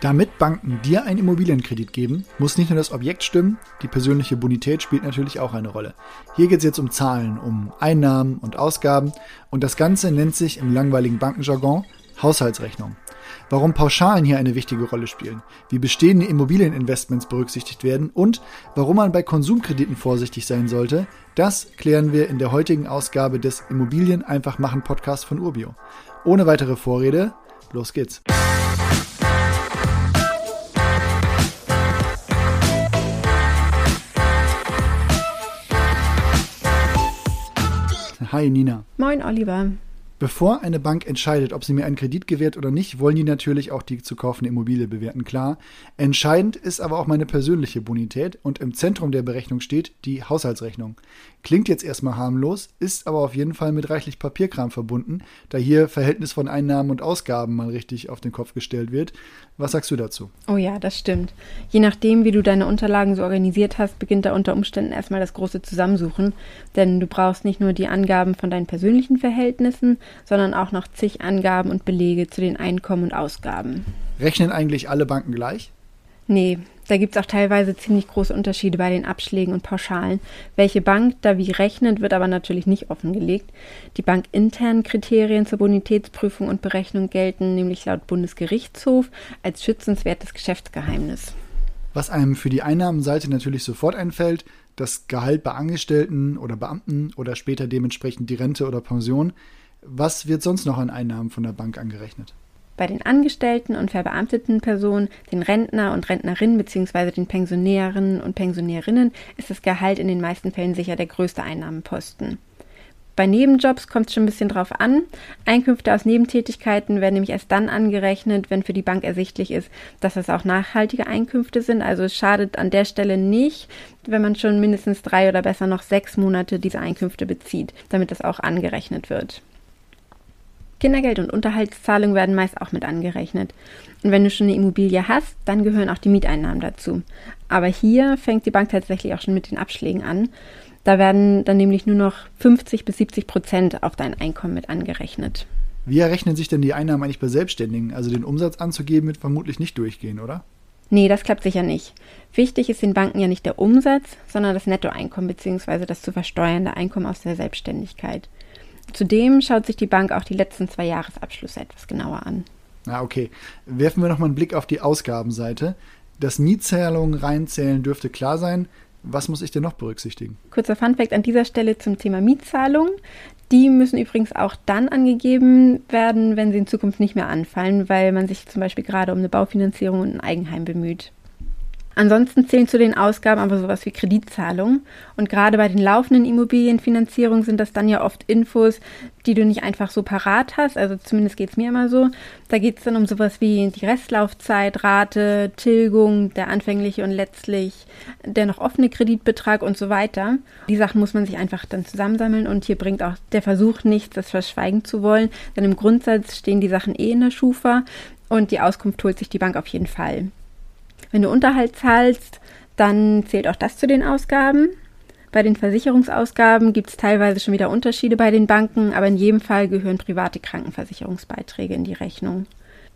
Damit Banken dir einen Immobilienkredit geben, muss nicht nur das Objekt stimmen, die persönliche Bonität spielt natürlich auch eine Rolle. Hier geht es jetzt um Zahlen, um Einnahmen und Ausgaben und das Ganze nennt sich im langweiligen Bankenjargon Haushaltsrechnung. Warum Pauschalen hier eine wichtige Rolle spielen, wie bestehende Immobilieninvestments berücksichtigt werden und warum man bei Konsumkrediten vorsichtig sein sollte, das klären wir in der heutigen Ausgabe des Immobilien einfach machen Podcast von Urbio. Ohne weitere Vorrede, los geht's. Hi Nina. Moin Oliver. Bevor eine Bank entscheidet, ob sie mir einen Kredit gewährt oder nicht, wollen die natürlich auch die zu kaufende Immobilie bewerten, klar. Entscheidend ist aber auch meine persönliche Bonität und im Zentrum der Berechnung steht die Haushaltsrechnung. Klingt jetzt erstmal harmlos, ist aber auf jeden Fall mit reichlich Papierkram verbunden, da hier Verhältnis von Einnahmen und Ausgaben mal richtig auf den Kopf gestellt wird. Was sagst du dazu? Oh ja, das stimmt. Je nachdem, wie du deine Unterlagen so organisiert hast, beginnt da unter Umständen erstmal das große Zusammensuchen, denn du brauchst nicht nur die Angaben von deinen persönlichen Verhältnissen, sondern auch noch zig Angaben und Belege zu den Einkommen und Ausgaben. Rechnen eigentlich alle Banken gleich? Nee, da gibt es auch teilweise ziemlich große Unterschiede bei den Abschlägen und Pauschalen. Welche Bank da wie rechnet, wird aber natürlich nicht offengelegt. Die bankinternen Kriterien zur Bonitätsprüfung und Berechnung gelten nämlich laut Bundesgerichtshof als schützenswertes Geschäftsgeheimnis. Was einem für die Einnahmenseite natürlich sofort einfällt, das Gehalt bei Angestellten oder Beamten oder später dementsprechend die Rente oder Pension. Was wird sonst noch an Einnahmen von der Bank angerechnet? Bei den angestellten und verbeamteten Personen, den Rentner und Rentnerinnen bzw. den Pensionärinnen und Pensionärinnen ist das Gehalt in den meisten Fällen sicher der größte Einnahmenposten. Bei Nebenjobs kommt es schon ein bisschen drauf an. Einkünfte aus Nebentätigkeiten werden nämlich erst dann angerechnet, wenn für die Bank ersichtlich ist, dass es auch nachhaltige Einkünfte sind. Also es schadet an der Stelle nicht, wenn man schon mindestens drei oder besser noch sechs Monate diese Einkünfte bezieht, damit das auch angerechnet wird. Kindergeld und Unterhaltszahlungen werden meist auch mit angerechnet. Und wenn du schon eine Immobilie hast, dann gehören auch die Mieteinnahmen dazu. Aber hier fängt die Bank tatsächlich auch schon mit den Abschlägen an. Da werden dann nämlich nur noch 50 bis 70 Prozent auf dein Einkommen mit angerechnet. Wie errechnen sich denn die Einnahmen eigentlich bei Selbstständigen? Also den Umsatz anzugeben wird vermutlich nicht durchgehen, oder? Nee, das klappt sicher nicht. Wichtig ist den Banken ja nicht der Umsatz, sondern das Nettoeinkommen bzw. das zu versteuernde Einkommen aus der Selbstständigkeit. Zudem schaut sich die Bank auch die letzten zwei Jahresabschlüsse etwas genauer an. Ah, okay. Werfen wir nochmal einen Blick auf die Ausgabenseite. Dass Mietzahlungen reinzählen dürfte klar sein. Was muss ich denn noch berücksichtigen? Kurzer Funfact an dieser Stelle zum Thema Mietzahlungen. Die müssen übrigens auch dann angegeben werden, wenn sie in Zukunft nicht mehr anfallen, weil man sich zum Beispiel gerade um eine Baufinanzierung und ein Eigenheim bemüht. Ansonsten zählen zu den Ausgaben aber sowas wie Kreditzahlungen. Und gerade bei den laufenden Immobilienfinanzierungen sind das dann ja oft Infos, die du nicht einfach so parat hast. Also zumindest geht es mir immer so. Da geht es dann um sowas wie die Restlaufzeit, Rate, Tilgung, der anfängliche und letztlich der noch offene Kreditbetrag und so weiter. Die Sachen muss man sich einfach dann zusammensammeln und hier bringt auch der Versuch nichts, das verschweigen zu wollen. Denn im Grundsatz stehen die Sachen eh in der Schufa und die Auskunft holt sich die Bank auf jeden Fall. Wenn du Unterhalt zahlst, dann zählt auch das zu den Ausgaben. Bei den Versicherungsausgaben gibt es teilweise schon wieder Unterschiede bei den Banken, aber in jedem Fall gehören private Krankenversicherungsbeiträge in die Rechnung.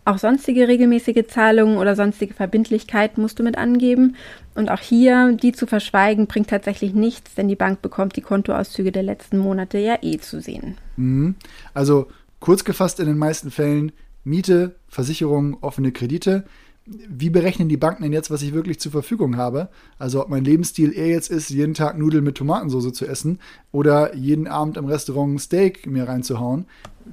Auch sonstige regelmäßige Zahlungen oder sonstige Verbindlichkeiten musst du mit angeben. Und auch hier, die zu verschweigen, bringt tatsächlich nichts, denn die Bank bekommt die Kontoauszüge der letzten Monate ja eh zu sehen. Mhm. Also kurz gefasst in den meisten Fällen Miete, Versicherung, offene Kredite wie berechnen die Banken denn jetzt, was ich wirklich zur Verfügung habe? Also ob mein Lebensstil eher jetzt ist, jeden Tag Nudeln mit Tomatensauce zu essen oder jeden Abend im Restaurant ein Steak mir reinzuhauen.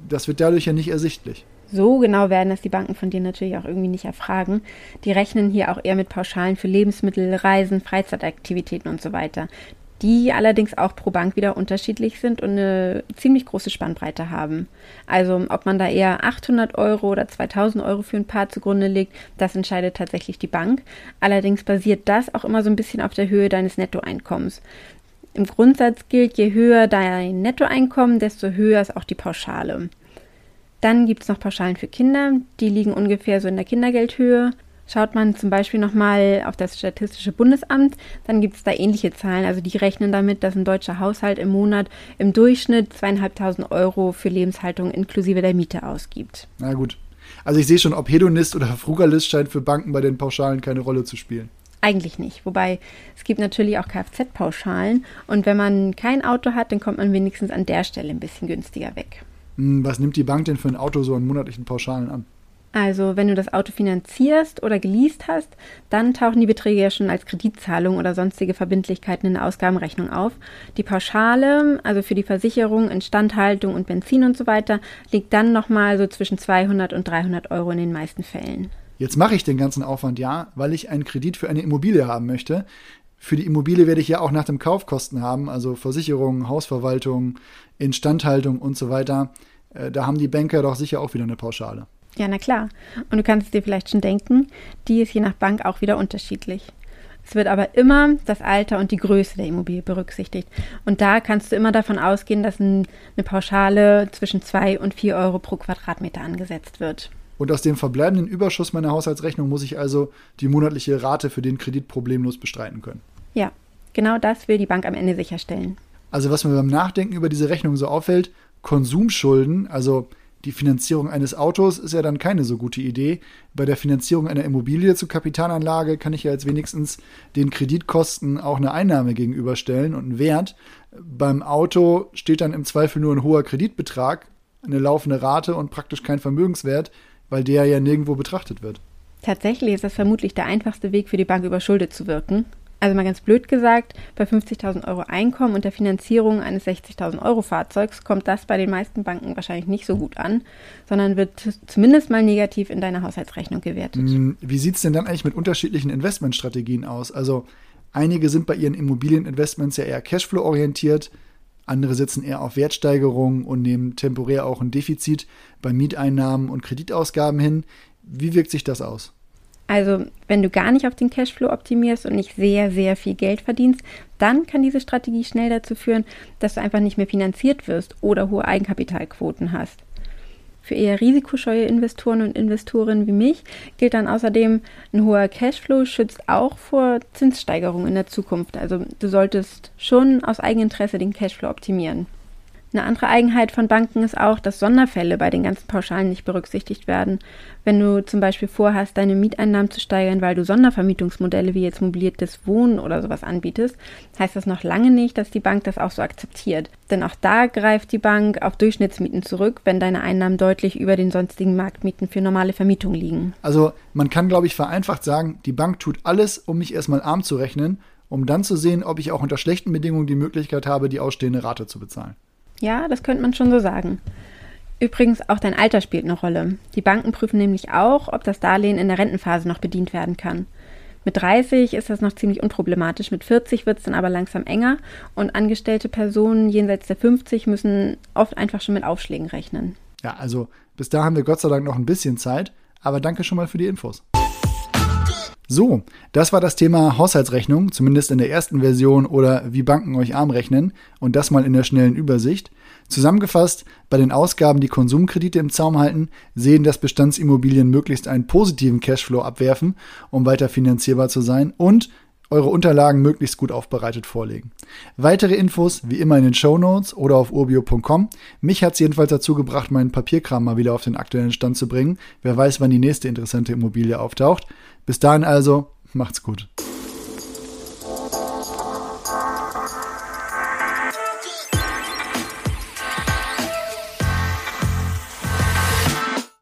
Das wird dadurch ja nicht ersichtlich. So genau werden das die Banken von dir natürlich auch irgendwie nicht erfragen. Die rechnen hier auch eher mit Pauschalen für Lebensmittel, Reisen, Freizeitaktivitäten und so weiter die allerdings auch pro Bank wieder unterschiedlich sind und eine ziemlich große Spannbreite haben. Also ob man da eher 800 Euro oder 2000 Euro für ein Paar zugrunde legt, das entscheidet tatsächlich die Bank. Allerdings basiert das auch immer so ein bisschen auf der Höhe deines Nettoeinkommens. Im Grundsatz gilt, je höher dein Nettoeinkommen, desto höher ist auch die Pauschale. Dann gibt es noch Pauschalen für Kinder, die liegen ungefähr so in der Kindergeldhöhe. Schaut man zum Beispiel nochmal auf das Statistische Bundesamt, dann gibt es da ähnliche Zahlen. Also die rechnen damit, dass ein deutscher Haushalt im Monat im Durchschnitt zweieinhalbtausend Euro für Lebenshaltung inklusive der Miete ausgibt. Na gut. Also ich sehe schon, ob Hedonist oder Frugalist scheint für Banken bei den Pauschalen keine Rolle zu spielen. Eigentlich nicht. Wobei es gibt natürlich auch Kfz-Pauschalen und wenn man kein Auto hat, dann kommt man wenigstens an der Stelle ein bisschen günstiger weg. Hm, was nimmt die Bank denn für ein Auto so an monatlichen Pauschalen an? Also wenn du das Auto finanzierst oder geleast hast, dann tauchen die Beträge ja schon als Kreditzahlung oder sonstige Verbindlichkeiten in der Ausgabenrechnung auf. Die Pauschale, also für die Versicherung, Instandhaltung und Benzin und so weiter, liegt dann nochmal so zwischen 200 und 300 Euro in den meisten Fällen. Jetzt mache ich den ganzen Aufwand ja, weil ich einen Kredit für eine Immobilie haben möchte. Für die Immobilie werde ich ja auch nach dem Kaufkosten haben, also Versicherung, Hausverwaltung, Instandhaltung und so weiter. Äh, da haben die Banker doch sicher auch wieder eine Pauschale. Ja, na klar. Und du kannst es dir vielleicht schon denken, die ist je nach Bank auch wieder unterschiedlich. Es wird aber immer das Alter und die Größe der Immobilie berücksichtigt. Und da kannst du immer davon ausgehen, dass eine Pauschale zwischen 2 und 4 Euro pro Quadratmeter angesetzt wird. Und aus dem verbleibenden Überschuss meiner Haushaltsrechnung muss ich also die monatliche Rate für den Kredit problemlos bestreiten können. Ja, genau das will die Bank am Ende sicherstellen. Also was mir beim Nachdenken über diese Rechnung so auffällt, Konsumschulden, also die Finanzierung eines Autos ist ja dann keine so gute Idee. Bei der Finanzierung einer Immobilie zur Kapitalanlage kann ich ja jetzt wenigstens den Kreditkosten auch eine Einnahme gegenüberstellen und einen Wert. Beim Auto steht dann im Zweifel nur ein hoher Kreditbetrag, eine laufende Rate und praktisch kein Vermögenswert, weil der ja nirgendwo betrachtet wird. Tatsächlich ist das vermutlich der einfachste Weg für die Bank überschuldet zu wirken. Also mal ganz blöd gesagt, bei 50.000 Euro Einkommen und der Finanzierung eines 60.000 Euro Fahrzeugs kommt das bei den meisten Banken wahrscheinlich nicht so gut an, sondern wird zumindest mal negativ in deiner Haushaltsrechnung gewertet. Hm, wie sieht es denn dann eigentlich mit unterschiedlichen Investmentstrategien aus? Also einige sind bei ihren Immobilieninvestments ja eher Cashflow-orientiert, andere setzen eher auf Wertsteigerung und nehmen temporär auch ein Defizit bei Mieteinnahmen und Kreditausgaben hin. Wie wirkt sich das aus? Also wenn du gar nicht auf den Cashflow optimierst und nicht sehr, sehr viel Geld verdienst, dann kann diese Strategie schnell dazu führen, dass du einfach nicht mehr finanziert wirst oder hohe Eigenkapitalquoten hast. Für eher risikoscheue Investoren und Investorinnen wie mich gilt dann außerdem, ein hoher Cashflow schützt auch vor Zinssteigerungen in der Zukunft. Also du solltest schon aus Eigeninteresse den Cashflow optimieren. Eine andere Eigenheit von Banken ist auch, dass Sonderfälle bei den ganzen Pauschalen nicht berücksichtigt werden. Wenn du zum Beispiel vorhast, deine Mieteinnahmen zu steigern, weil du Sondervermietungsmodelle wie jetzt mobiliertes Wohnen oder sowas anbietest, heißt das noch lange nicht, dass die Bank das auch so akzeptiert. Denn auch da greift die Bank auf Durchschnittsmieten zurück, wenn deine Einnahmen deutlich über den sonstigen Marktmieten für normale Vermietung liegen. Also man kann, glaube ich, vereinfacht sagen, die Bank tut alles, um mich erstmal arm zu rechnen, um dann zu sehen, ob ich auch unter schlechten Bedingungen die Möglichkeit habe, die ausstehende Rate zu bezahlen. Ja, das könnte man schon so sagen. Übrigens, auch dein Alter spielt eine Rolle. Die Banken prüfen nämlich auch, ob das Darlehen in der Rentenphase noch bedient werden kann. Mit 30 ist das noch ziemlich unproblematisch, mit 40 wird es dann aber langsam enger und angestellte Personen jenseits der 50 müssen oft einfach schon mit Aufschlägen rechnen. Ja, also bis da haben wir Gott sei Dank noch ein bisschen Zeit, aber danke schon mal für die Infos. So, das war das Thema Haushaltsrechnung, zumindest in der ersten Version oder wie Banken euch arm rechnen und das mal in der schnellen Übersicht. Zusammengefasst, bei den Ausgaben, die Konsumkredite im Zaum halten, sehen, dass Bestandsimmobilien möglichst einen positiven Cashflow abwerfen, um weiter finanzierbar zu sein und eure Unterlagen möglichst gut aufbereitet vorlegen. Weitere Infos wie immer in den Show Notes oder auf urbio.com. Mich hat es jedenfalls dazu gebracht, meinen Papierkram mal wieder auf den aktuellen Stand zu bringen. Wer weiß, wann die nächste interessante Immobilie auftaucht. Bis dahin also, macht's gut.